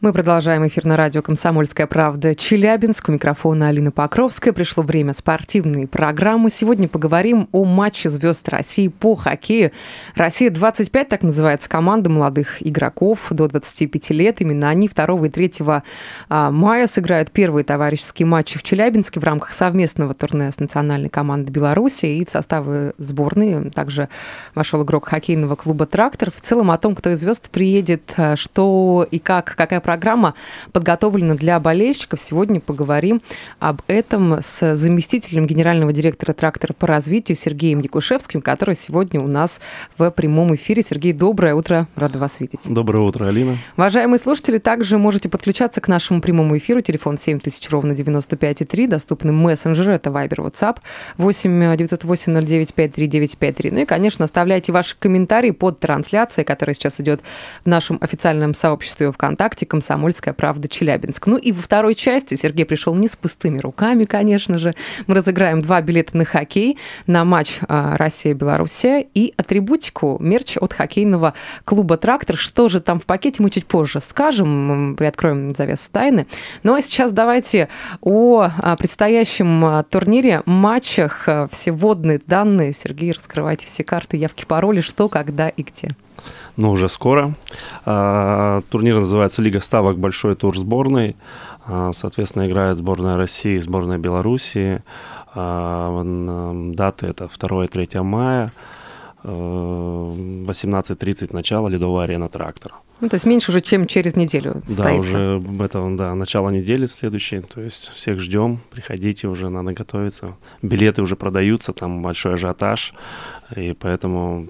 Мы продолжаем эфир на радио «Комсомольская правда» Челябинск. У микрофона Алина Покровская. Пришло время спортивной программы. Сегодня поговорим о матче звезд России по хоккею. «Россия-25» так называется команда молодых игроков до 25 лет. Именно они 2 и 3 а, мая сыграют первые товарищеские матчи в Челябинске в рамках совместного турне с национальной командой Беларуси. И в составы сборной также вошел игрок хоккейного клуба «Трактор». В целом о том, кто из звезд приедет, а, что и как, какая программа подготовлена для болельщиков. Сегодня поговорим об этом с заместителем генерального директора трактора по развитию Сергеем Якушевским, который сегодня у нас в прямом эфире. Сергей, доброе утро. Рада вас видеть. Доброе утро, Алина. Уважаемые слушатели, также можете подключаться к нашему прямому эфиру. Телефон 7000 ровно 95,3. Доступны мессенджеры. Это Viber, WhatsApp 8 908 09 53 Ну и, конечно, оставляйте ваши комментарии под трансляцией, которая сейчас идет в нашем официальном сообществе ВКонтакте «Комсомольская правда. Челябинск». Ну и во второй части Сергей пришел не с пустыми руками, конечно же. Мы разыграем два билета на хоккей на матч а, Россия-Белоруссия и атрибутику мерч от хоккейного клуба «Трактор». Что же там в пакете, мы чуть позже скажем, приоткроем завесу тайны. Ну а сейчас давайте о а, предстоящем а, турнире, матчах, все водные данные. Сергей, раскрывайте все карты, явки, пароли, что, когда и где но уже скоро. А, турнир называется «Лига ставок. Большой тур сборной». А, соответственно, играет сборная России и сборная Белоруссии. А, даты это 2 и 3 мая. 18.30 начало Ледовая арена «Трактор». Ну, то есть меньше уже, чем через неделю Да, состоится. уже это, да, начало недели следующей, то есть всех ждем, приходите, уже надо готовиться. Билеты уже продаются, там большой ажиотаж, и поэтому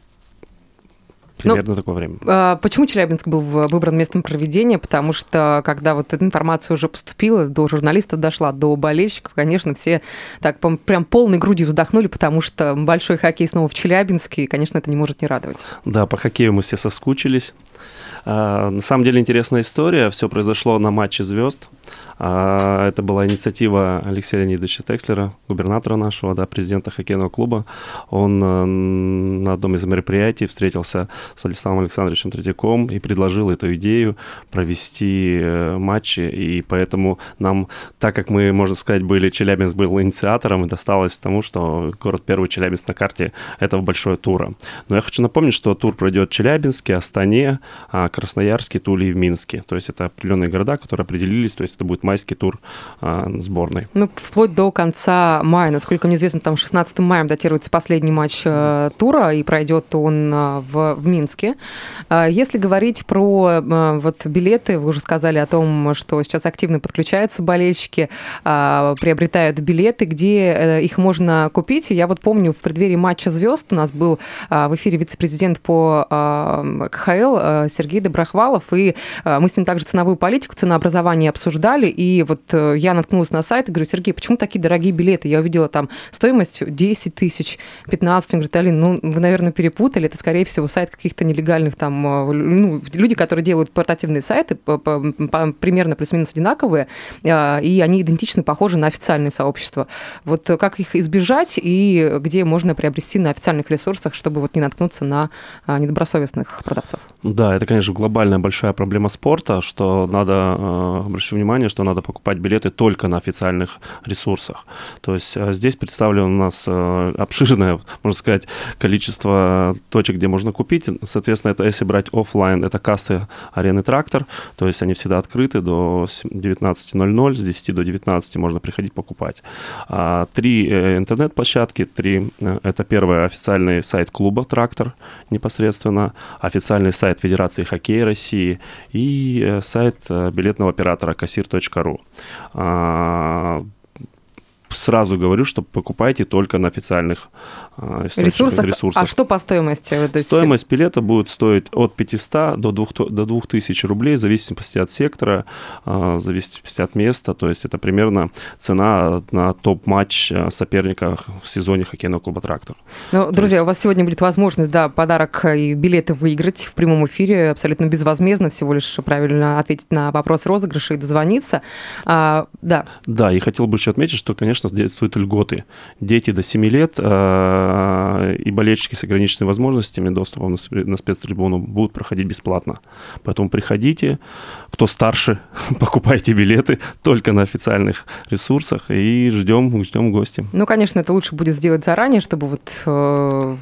Примерно ну, такое время. А, почему Челябинск был выбран местом проведения? Потому что, когда вот эта информация уже поступила, до журналистов дошла, до болельщиков, конечно, все так прям полной грудью вздохнули, потому что большой хоккей снова в Челябинске, и, конечно, это не может не радовать. Да, по хоккею мы все соскучились. А, на самом деле интересная история. Все произошло на матче звезд. А, это была инициатива Алексея Леонидовича Текслера, губернатора нашего, да, президента хоккейного клуба. Он э, на одном из мероприятий встретился с Александром Александровичем Третьяком и предложил эту идею провести э, матчи. И поэтому нам, так как мы, можно сказать, были, Челябинск был инициатором, и досталось тому, что город первый Челябинск на карте этого большого тура. Но я хочу напомнить, что тур пройдет в Челябинске, Астане, а, Красноярске, Туле и в Минске. То есть это определенные города, которые определились, то есть это будет майский тур а, сборной. Ну, вплоть до конца мая, насколько мне известно, там 16 мая датируется последний матч э, тура, и пройдет он э, в, в Минске. Э, если говорить про вот билеты, вы уже сказали о том, что сейчас активно подключаются болельщики, приобретают билеты, где э, их можно купить. Я вот помню, в преддверии матча звезд у нас был в эфире вице-президент по КХЛ э, Сергей Доброхвалов, и мы с ним также ценовую политику, ценообразование обсуждали, и вот э, я наткнулась на сайт и говорю, Сергей, почему такие дорогие билеты? Я увидела там стоимость 10 тысяч, 15. Он говорит, Алин, ну, вы, наверное, перепутали. Это, скорее всего, сайт каких-то нелегальных там... Э, ну, люди, которые делают портативные сайты, примерно плюс-минус одинаковые, э, и они идентичны, похожи на официальные сообщества. Вот как их избежать и где можно приобрести на официальных ресурсах, чтобы вот не наткнуться на недобросовестных продавцов? Да, это, конечно, глобальная большая проблема спорта, что надо обращать внимание, что надо покупать билеты только на официальных ресурсах. То есть э, здесь представлено у нас э, обширное, можно сказать, количество точек, где можно купить. Соответственно, это если брать офлайн, это кассы арены «Трактор», то есть они всегда открыты до 19.00, с 10 до 19 можно приходить покупать. А, три э, интернет-площадки, три, это первый официальный сайт клуба «Трактор» непосредственно, официальный сайт Федерации хоккея России и сайт билетного оператора кассир.ру ру. А, сразу говорю, что покупайте только на официальных э, источниках, Ресурсах. ресурсах. А что по стоимости? Вот Стоимость билета будет стоить от 500 до 2000, до 2000 рублей, в зависимости от сектора, э, в зависимости от места. То есть это примерно цена на топ-матч э, соперника в сезоне хоккейного клуба «Трактор». Ну, друзья, у вас сегодня будет возможность, да, подарок и билеты выиграть в прямом эфире абсолютно безвозмездно, всего лишь правильно ответить на вопрос розыгрыша и дозвониться. А, да, Да, и хотел бы еще отметить, что, конечно, действуют льготы. Дети до 7 лет э, и болельщики с ограниченными возможностями доступа на спе- на спецтрибуну будут проходить бесплатно. Поэтому приходите, кто старше, покупайте билеты только на официальных ресурсах и ждем, ждем гостей. Ну, конечно, это лучше будет сделать заранее, чтобы вот э,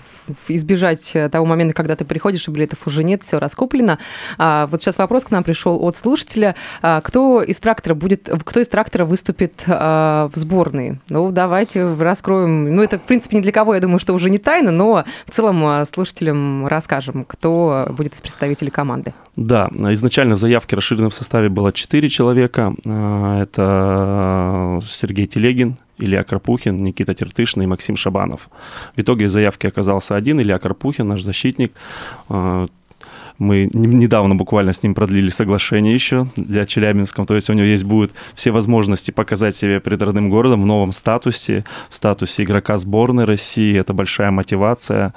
избежать того момента, когда ты приходишь, и билетов уже нет, все раскуплено. А, вот сейчас вопрос к нам пришел от слушателя. А, кто из трактора будет, кто из трактора выступит а, в сборной? Ну, давайте раскроем. Ну, это, в принципе, ни для кого, я думаю, что уже не тайна, но в целом а, слушателям расскажем, кто будет из представителей команды. Да, изначально в заявке расширенном составе было 4 человека. А, Это Сергей Телегин, Илья Карпухин, Никита Тертышин и Максим Шабанов. В итоге в заявке оказался один, Илья Карпухин, наш защитник. Мы не- недавно буквально с ним продлили соглашение еще для Челябинска. То есть у него есть будут все возможности показать себя перед родным городом в новом статусе, в статусе игрока сборной России. Это большая мотивация.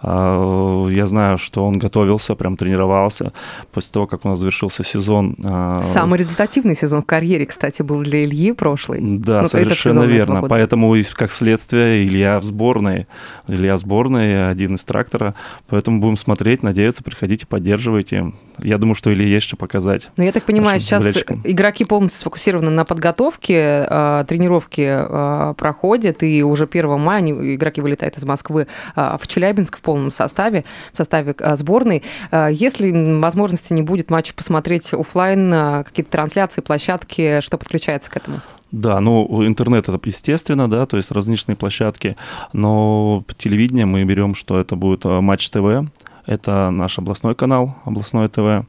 А, Я знаю, что он готовился, прям тренировался после того, как у нас завершился сезон. а, Самый результативный сезон в карьере, кстати, был для Ильи прошлый. да, Ну, совершенно верно. Поэтому, как следствие, Илья в сборной. Илья в сборной, один из трактора. Поэтому будем смотреть, надеяться, приходите, поддерживайте. Я думаю, что Илье есть что показать. Ну, я так понимаю, сейчас болельщикам. игроки полностью сфокусированы на подготовке, э, тренировки э, проходят, и уже 1 мая они, игроки вылетают из Москвы э, в Челябинск в полном составе, в составе сборной. Если возможности не будет матча посмотреть оффлайн, э, какие-то трансляции, площадки, что подключается к этому? Да, ну, интернет это естественно, да, то есть различные площадки, но по телевидению мы берем, что это будет Матч ТВ, это наш областной канал, областное ТВ,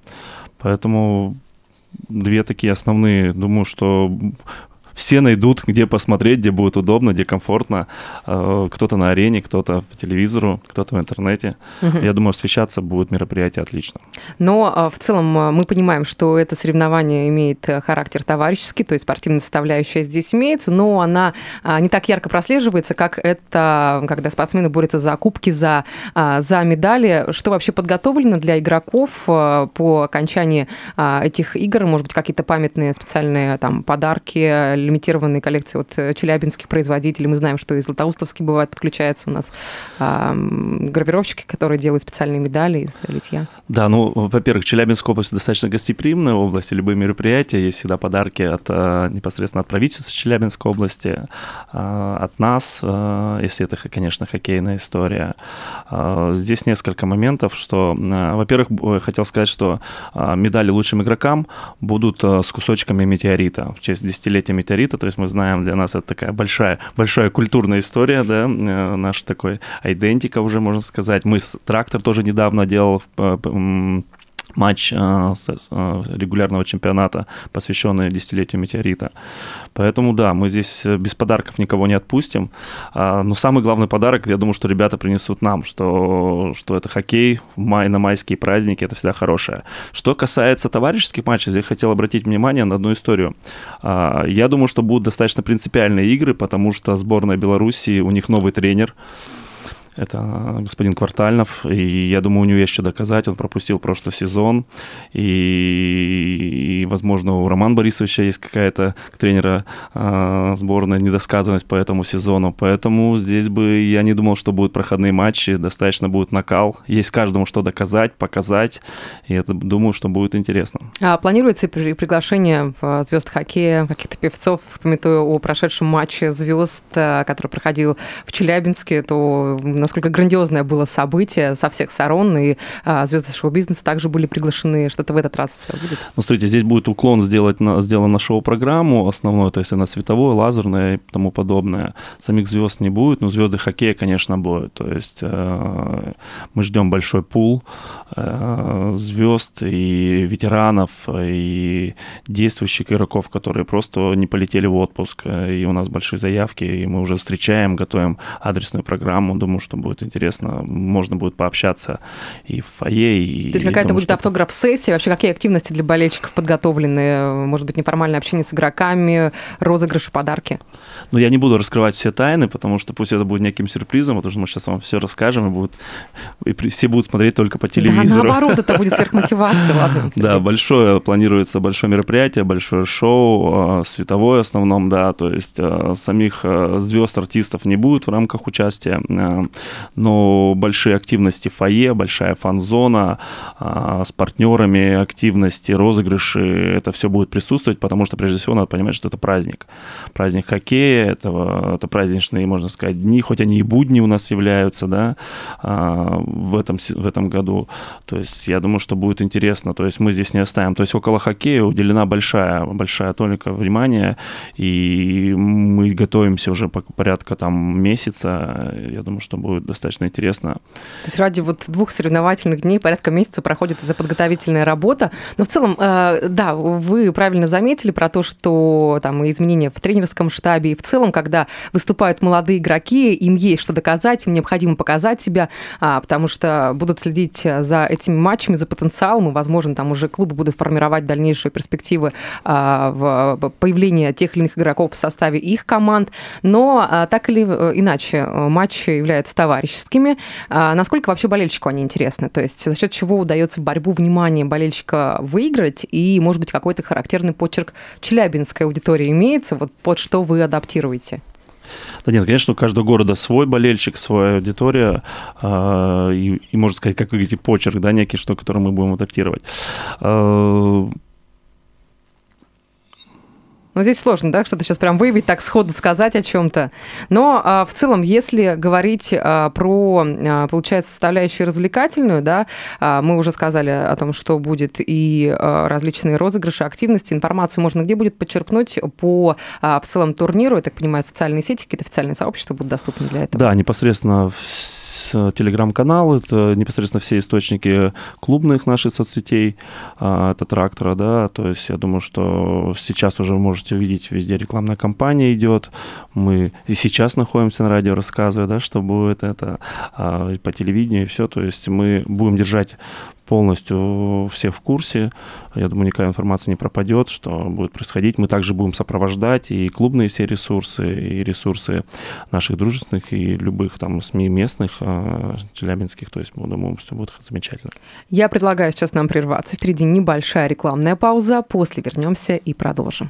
поэтому две такие основные, думаю, что все найдут, где посмотреть, где будет удобно, где комфортно. Э, Кто-то на арене, кто-то по телевизору, кто-то в интернете. Мгм. Я думаю, освещаться будет мероприятие отлично. Но а, в целом а, мы понимаем, что это соревнование имеет э, характер товарищеский, то есть спортивная составляющая здесь имеется, но она не так ярко прослеживается, как это, когда спортсмены борются за кубки, за, за медали. Что вообще подготовлено для игроков по окончании этих игр? Может быть, какие-то памятные специальные там подарки, лимитированные коллекции от э, челябинских производителей. Мы знаем, что и Златоустовский бывает подключается у нас а, м, гравировщики, которые делают специальные медали из литья. Да, ну, во-первых, Челябинская область достаточно гостеприимная область, и любые мероприятия, есть всегда подарки от, э, непосредственно от правительства Челябинской области, э, от нас, э, если это, конечно, хоккейная история. Э, Здесь несколько моментов, что, э, во-первых, хотел сказать, что э, медали лучшим игрокам будут э, с кусочками метеорита в честь десятилетия метеорита, то есть мы знаем, для нас это такая большая, большая культурная история, да, э, наш такой айдентика уже, можно сказать. Мы с Трактор тоже недавно делал э, матч э, э, регулярного чемпионата, посвященный десятилетию метеорита. Поэтому да, мы здесь э, без подарков никого не отпустим. А, Но самый главный подарок, я думаю, что ребята принесут нам, что, что это хоккей май, на майские праздники, это всегда хорошее. Что касается товарищеских матчей, я хотел обратить внимание на одну историю. А, Я думаю, что будут достаточно принципиальные игры, потому что сборная Беларуси, у них новый тренер, это господин Квартальнов, и я думаю, у него есть что доказать. Он пропустил прошлый сезон, и, и, возможно, у Романа Борисовича есть какая-то тренера э, сборной недосказанность по этому сезону. Поэтому здесь бы я не думал, что будут проходные матчи, достаточно будет накал. Есть каждому что доказать, показать, и это думаю, что будет интересно. А планируется при- приглашение в звезд хоккея каких-то певцов, пометуя о прошедшем матче звезд, э, который проходил в Челябинске, то насколько грандиозное было событие со всех сторон, и а, звезды шоу-бизнеса также были приглашены. Что-то в этот раз будет? Ну, смотрите, здесь будет уклон сделать на, сделан на шоу-программу основной, то есть она световое, лазерное и тому подобное. Самих звезд не будет, но звезды хоккея, конечно, будет. То есть э, мы ждем большой пул э, звезд и ветеранов, и действующих игроков, которые просто не полетели в отпуск, и у нас большие заявки, и мы уже встречаем, готовим адресную программу. Думаю, что будет интересно. Можно будет пообщаться и в фойе, и... То есть какая-то будет автограф-сессия? Вообще какие активности для болельщиков подготовлены? Может быть, неформальное общение с игроками, розыгрыши, подарки? Ну, я не буду раскрывать все тайны, потому что пусть это будет неким сюрпризом, потому что мы сейчас вам все расскажем, и, будут, и все будут смотреть только по телевизору. Да, наоборот, это будет сверхмотивация, ладно. Да, большое, планируется большое мероприятие, большое шоу, а, световое в основном, да, то есть а, самих а, звезд, артистов не будет в рамках участия, но большие активности фойе, большая фан-зона с партнерами, активности, розыгрыши, это все будет присутствовать, потому что прежде всего надо понимать, что это праздник. Праздник хоккея, это, это праздничные, можно сказать, дни, хоть они и будни у нас являются, да, в этом, в этом году. То есть я думаю, что будет интересно. То есть мы здесь не оставим. То есть около хоккея уделена большая, большая толика внимания, и мы готовимся уже по порядка там месяца. Я думаю, что будет достаточно интересно. То есть ради вот двух соревновательных дней порядка месяца проходит эта подготовительная работа. Но в целом, э, да, вы правильно заметили про то, что там изменения в тренерском штабе, и в целом, когда выступают молодые игроки, им есть что доказать, им необходимо показать себя, а, потому что будут следить за этими матчами, за потенциалом, и, возможно, там уже клубы будут формировать дальнейшие перспективы а, появления тех или иных игроков в составе их команд. Но а, так или э, иначе, матчи являются товарищескими. Насколько вообще болельщику они интересны? То есть за счет чего удается борьбу внимания болельщика выиграть? И, может быть, какой-то характерный почерк челябинской аудитории имеется? Вот под что вы адаптируете? Да нет, конечно, у каждого города свой болельщик, своя аудитория, э, и, и, можно сказать, как вы говорите, почерк, да, некий, что, который мы будем адаптировать. Э, ну, здесь сложно, да, что-то сейчас прям выявить, так сходу сказать о чем-то. Но а, в целом, если говорить а, про, а, получается, составляющую развлекательную, да, мы уже сказали о том, что будет и различные розыгрыши, активности, информацию можно где будет подчеркнуть по в целом турниру, я так понимаю, социальные сети, какие-то официальные сообщества будут доступны для этого. Да, непосредственно телеграм-канал, это непосредственно все источники клубных наших соцсетей, это трактора, да, то есть я думаю, что сейчас уже можете увидеть, везде рекламная кампания идет, мы и сейчас находимся на радио, рассказывая, да, что будет это а, по телевидению и все, то есть мы будем держать полностью все в курсе. Я думаю, никакая информация не пропадет, что будет происходить. Мы также будем сопровождать и клубные все ресурсы, и ресурсы наших дружественных, и любых там СМИ местных, а, челябинских. То есть, думаю, все будет замечательно. Я предлагаю сейчас нам прерваться. Впереди небольшая рекламная пауза. После вернемся и продолжим.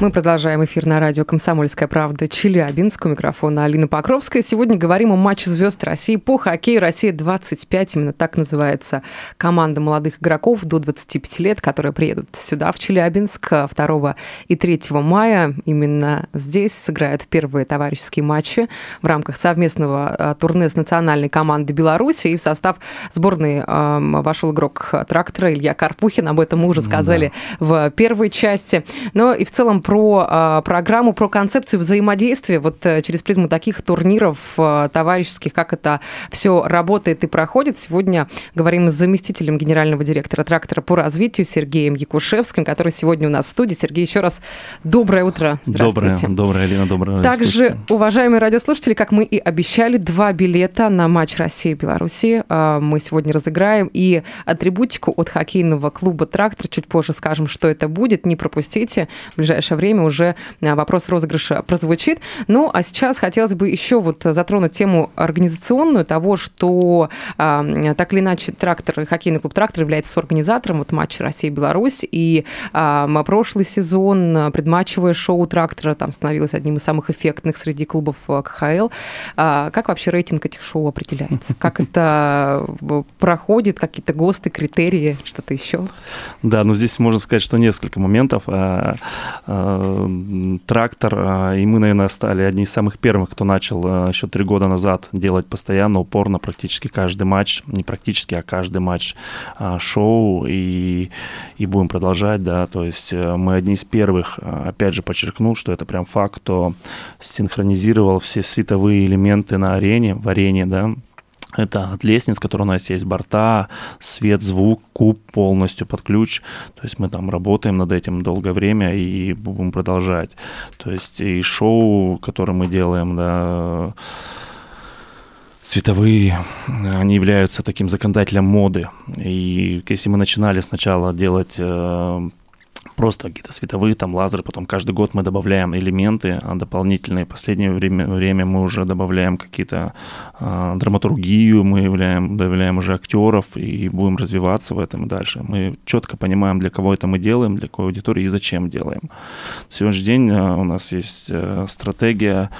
Мы продолжаем эфир на радио «Комсомольская правда» Челябинск. У микрофона Алина Покровская. Сегодня говорим о матче звезд России по хоккею «Россия-25». Именно так называется команда молодых игроков до 25 лет, которые приедут сюда, в Челябинск, 2 и 3 мая. Именно здесь сыграют первые товарищеские матчи в рамках совместного а, турне с национальной командой Беларуси. И в состав сборной вошел игрок трактора Илья Карпухин. Об этом мы уже сказали да. в первой части. Но и в целом про а, программу, про концепцию взаимодействия вот э, через призму таких турниров э, товарищеских, как это все работает и проходит. Сегодня говорим с заместителем генерального директора трактора по развитию Сергеем Якушевским, который сегодня у нас в студии. Сергей, еще раз доброе утро. Здравствуйте. Доброе, доброе, Алина, доброе. Также, уважаемые радиослушатели, как мы и обещали, два билета на матч России-Беларуси а, мы сегодня разыграем. И атрибутику от хоккейного клуба «Трактор» чуть позже скажем, что это будет. Не пропустите. В ближайшее ближайшее время уже э, вопрос розыгрыша прозвучит. Ну, а сейчас хотелось бы еще вот затронуть тему организационную того, что э, так или иначе трактор, хоккейный клуб «Трактор» является организатором вот матча Россия-Беларусь, и э, прошлый сезон предматчевое шоу «Трактора» там становилось одним из самых эффектных среди клубов КХЛ. А как вообще рейтинг этих шоу определяется? Как это проходит? Какие-то ГОСТы, критерии, что-то еще? Да, ну здесь можно сказать, что несколько моментов. Э, трактор, э, и мы, наверное, стали одни из самых первых, кто начал э, еще три года назад делать постоянно, упорно, практически каждый матч, не практически, а каждый матч э, шоу, и, и будем продолжать, да, то есть э, мы одни из первых, э, опять же, подчеркну, что это прям факт, кто синхронизировал все световые элементы на арене, в арене, да, это от лестниц, которые у нас есть, борта, свет, звук, куб полностью под ключ. То есть мы там работаем над этим долгое время и будем продолжать. То есть и шоу, которое мы делаем, да, световые, они являются таким законодателем моды. И если мы начинали сначала делать э, просто какие-то световые, там лазеры, потом каждый год мы добавляем элементы а дополнительные. В последнее время, время мы уже добавляем какие-то э, драматургию, мы являем, добавляем уже актеров и будем развиваться в этом дальше. Мы четко понимаем, для кого это мы делаем, для какой аудитории и зачем делаем. В сегодняшний день э, у нас есть э, стратегия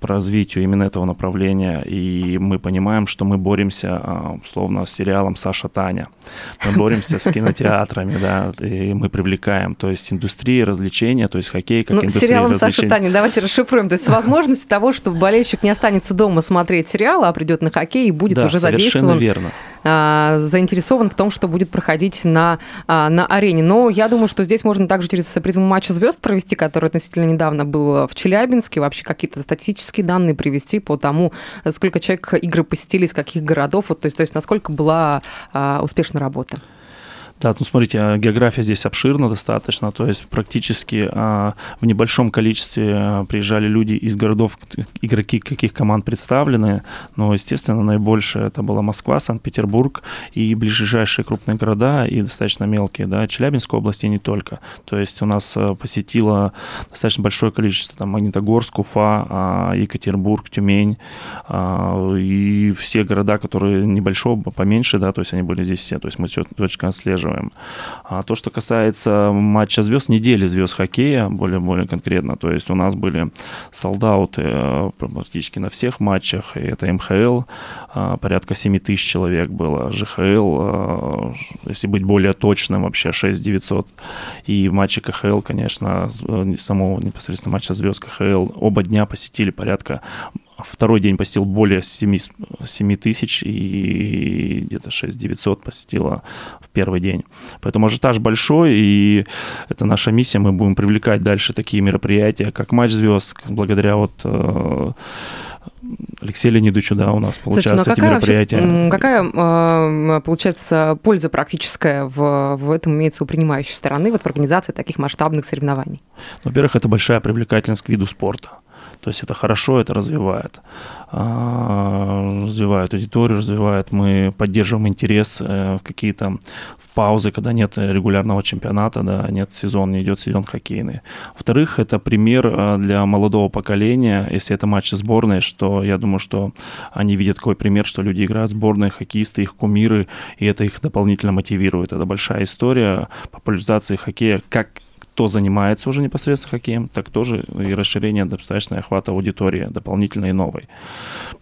по развитию именно этого направления, и мы понимаем, что мы боремся, э, условно, с сериалом «Саша Таня». Мы боремся с кинотеатрами, да, и мы привлекаем то есть индустрия развлечения, то есть хоккей как ну, индустрия сериалом. Саша Таня, давайте расшифруем. То есть возможность того, что болельщик не останется дома смотреть сериал, а придет на хоккей и будет да, уже задействован. верно а, заинтересован в том, что будет проходить на, а, на арене. Но я думаю, что здесь можно также через призму матча звезд провести, который относительно недавно был в Челябинске, вообще какие-то статистические данные привести по тому, сколько человек игры посетили, из каких городов, вот, то, есть, то есть насколько была а, успешна работа. Да, ну смотрите, а, география здесь обширна достаточно, то есть практически а, в небольшом количестве а, приезжали люди из городов, игроки каких команд представлены, но, естественно, наибольшее это была Москва, Санкт-Петербург и ближайшие крупные города и достаточно мелкие, да, Челябинской области и не только. То есть у нас посетило достаточно большое количество, там, Магнитогорск, Уфа, Екатеринбург, Тюмень и все города, которые небольшого, поменьше, да, то есть они были здесь все, то есть мы все точно отслеживаем поддерживаем. А то, что касается матча звезд, недели звезд хоккея, более-более конкретно, то есть у нас были солдаты э, практически на всех матчах, и это МХЛ, э, порядка 7 тысяч человек было, ЖХЛ, э, если быть более точным, вообще 6 900, и в матче КХЛ, конечно, самого непосредственно матча звезд КХЛ, оба дня посетили порядка Второй день посетил более 7, 7 тысяч и где-то 6 900 посетило в первый день. Поэтому ажиотаж большой, и это наша миссия. Мы будем привлекать дальше такие мероприятия, как Матч звезд, благодаря вот э, Алексею Леонидовичу, да, у нас получается Слушайте, ну эти мероприятия. Вообще, какая, э, получается, польза практическая в, в этом имеется у принимающей стороны, вот в организации таких масштабных соревнований? Во-первых, это большая привлекательность к виду спорта. То есть это хорошо, это развивает. А, развивает аудиторию, развивает. Мы поддерживаем интерес э, в какие-то в паузы, когда нет регулярного чемпионата, да, нет сезона, не идет сезон хоккейный. Во-вторых, это пример э, для молодого поколения, если это матчи сборной, что я думаю, что они видят такой пример, что люди играют в сборной, хоккеисты, их кумиры, и это их дополнительно мотивирует. Это большая история популяризации хоккея как кто занимается уже непосредственно хоккеем, так тоже и расширение достаточно охвата аудитории, дополнительной и новой.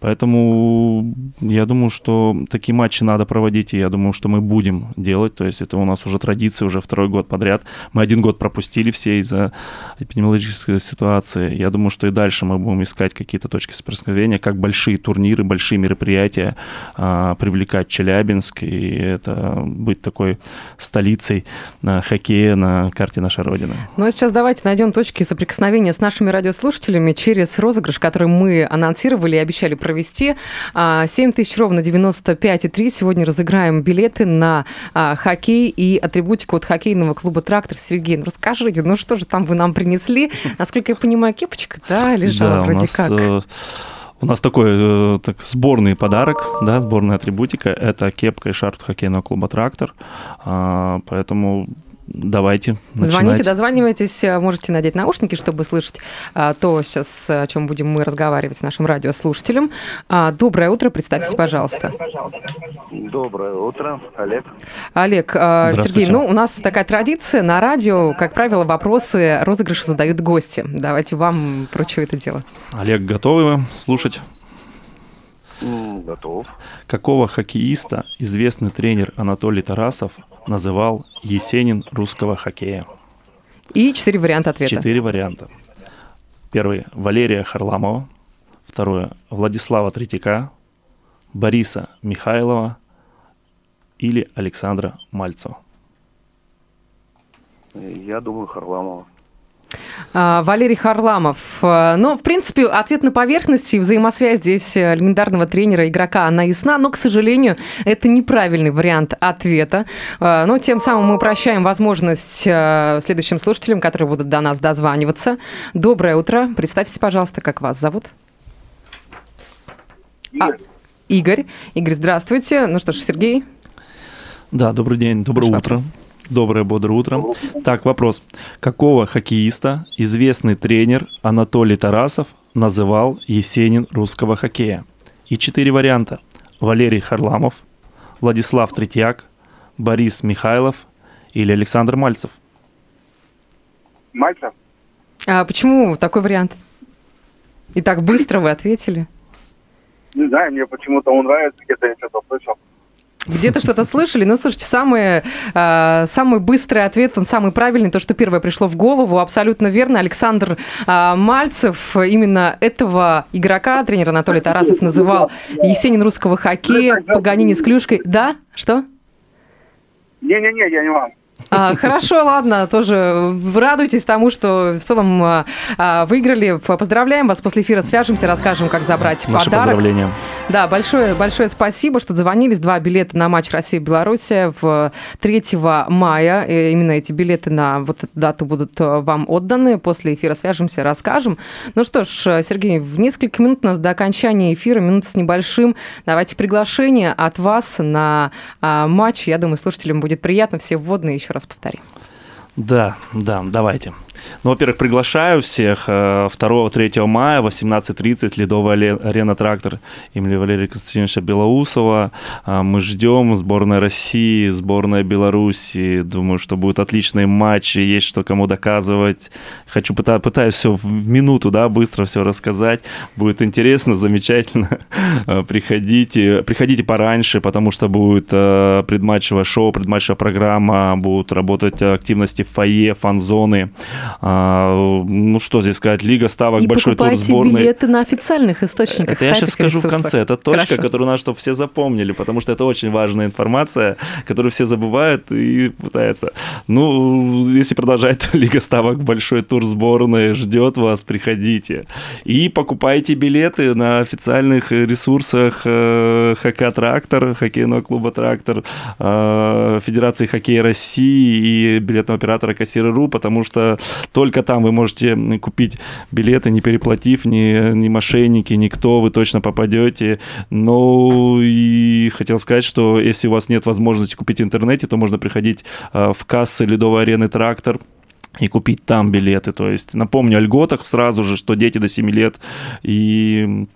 Поэтому я думаю, что такие матчи надо проводить, и я думаю, что мы будем делать. То есть это у нас уже традиция, уже второй год подряд. Мы один год пропустили все из-за эпидемиологической ситуации. Я думаю, что и дальше мы будем искать какие-то точки соприкосновения, как большие турниры, большие мероприятия а, привлекать Челябинск, и это быть такой столицей на хоккея на карте нашей Родины. Родины. Ну а сейчас давайте найдем точки соприкосновения с нашими радиослушателями через розыгрыш, который мы анонсировали и обещали провести. 7 а, тысяч ровно 95,3. Сегодня разыграем билеты на а, хоккей и атрибутику от хоккейного клуба «Трактор». Сергей, ну расскажите, ну что же там вы нам принесли? Насколько я понимаю, кепочка, да, лежала да, вроде нас, как. Э, у нас такой э, так, сборный подарок, да, сборная атрибутика. Это кепка и шарф хоккейного клуба «Трактор». А, поэтому давайте начинать. Звоните, дозванивайтесь, можете надеть наушники, чтобы слышать а, то, сейчас, о чем будем мы разговаривать с нашим радиослушателем. А, доброе утро, представьтесь, пожалуйста. Доброе утро, Олег. Олег, а, Сергей, ну, у нас такая традиция на радио, как правило, вопросы розыгрыша задают гости. Давайте вам прочу это дело. Олег, готовы слушать? Готов. Какого хоккеиста известный тренер Анатолий Тарасов называл Есенин русского хоккея? И четыре варианта ответа. Четыре варианта. Первый – Валерия Харламова. Второе – Владислава Третьяка, Бориса Михайлова или Александра Мальцева. Я думаю, Харламова. А, Валерий Харламов. А, Ну, в принципе, ответ на поверхности, взаимосвязь здесь э, легендарного тренера, игрока, она ясна, но, к сожалению, это неправильный вариант ответа. А, Но тем самым мы прощаем возможность э, следующим слушателям, которые будут до нас дозваниваться. Доброе утро. Представьтесь, пожалуйста, как вас зовут? А, Игорь. Игорь, здравствуйте. Ну что ж, Сергей. Да, добрый день, доброе Ваш утро. вопрос. Доброе, бодрое утро. Так, вопрос. Какого хоккеиста известный тренер Анатолий Тарасов называл Есенин русского хоккея? И четыре варианта. Валерий Харламов, Владислав Третьяк, Борис Михайлов или Александр Мальцев. Мальцев? А почему такой вариант? И так быстро вы ответили. Не знаю, мне почему-то он нравится, где-то я что-то слышал. Где-то что-то слышали? Ну, слушайте, самый, э, самый быстрый ответ, он самый правильный, то, что первое пришло в голову, абсолютно верно. Александр э, Мальцев, именно этого игрока тренер Анатолий Тарасов называл Есенин русского хоккея, Паганини с клюшкой. Да? Что? Не-не-не, я не вам. А, хорошо, ладно, тоже радуйтесь тому, что в целом а, а, выиграли. Поздравляем вас, после эфира свяжемся, расскажем, как забрать Наши подарок. поздравления. Да, большое, большое спасибо, что дозвонились. Два билета на матч Россия-Белоруссия в 3 мая. И именно эти билеты на вот эту дату будут э, вам отданы. После эфира свяжемся, расскажем. Ну что ж, Сергей, в несколько минут у нас до окончания эфира, минут с небольшим. Давайте приглашение от вас на а, матч. Я думаю, слушателям будет приятно. Все вводные еще раз повторим. Да, да, давайте. Ну, во-первых, приглашаю всех э, 2-3 мая в 18.30 Ледовая ле- арена «Трактор» имени Валерия Константиновича Белоусова. А, Мы ждем сборная России, сборная Беларуси. Думаю, что будут отличные матчи, есть что кому доказывать. Хочу, пыта- пытаюсь все в минуту, да, быстро все рассказать. Будет интересно, замечательно. Э, Приходите, приходите пораньше, потому что будет э, предматчевое шоу, предматчевая программа, будут работать активности в фойе, фан-зоны. А, ну, что здесь сказать, Лига ставок, И большой тур сборной. билеты на официальных источниках. Это я сейчас скажу в ресурсах. конце. Это точка, Хорошо. которую надо, чтобы все запомнили, потому что это очень важная информация, которую все забывают и пытаются. Ну, если продолжать, то Лига Ставок, большой тур сборной ждет вас, приходите. И покупайте билеты на официальных ресурсах э, ХК «Трактор», хоккейного клуба «Трактор», э, Федерации хоккея России и билетного оператора «Кассиры.ру», потому что только там вы можете купить билеты, не переплатив, ни, ни мошенники, никто, вы точно попадете. Ну и хотел сказать, что если у вас нет возможности купить в интернете, то можно приходить э, в кассы Ледовой арены «Трактор», и купить там билеты. То есть напомню о льготах сразу же, что дети до 7 лет и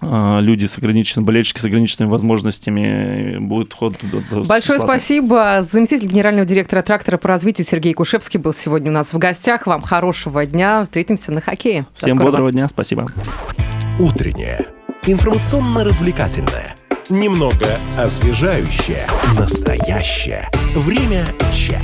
люди с ограниченными, болельщики с ограниченными возможностями будет вход до- до- Большое бесплатный. спасибо. Заместитель генерального директора трактора по развитию Сергей Кушевский был сегодня у нас в гостях. Вам хорошего дня. Встретимся на хоккее. Всем бодрого дня, спасибо. Утреннее. Информационно-развлекательное. Немного освежающее. Настоящее. Время чат.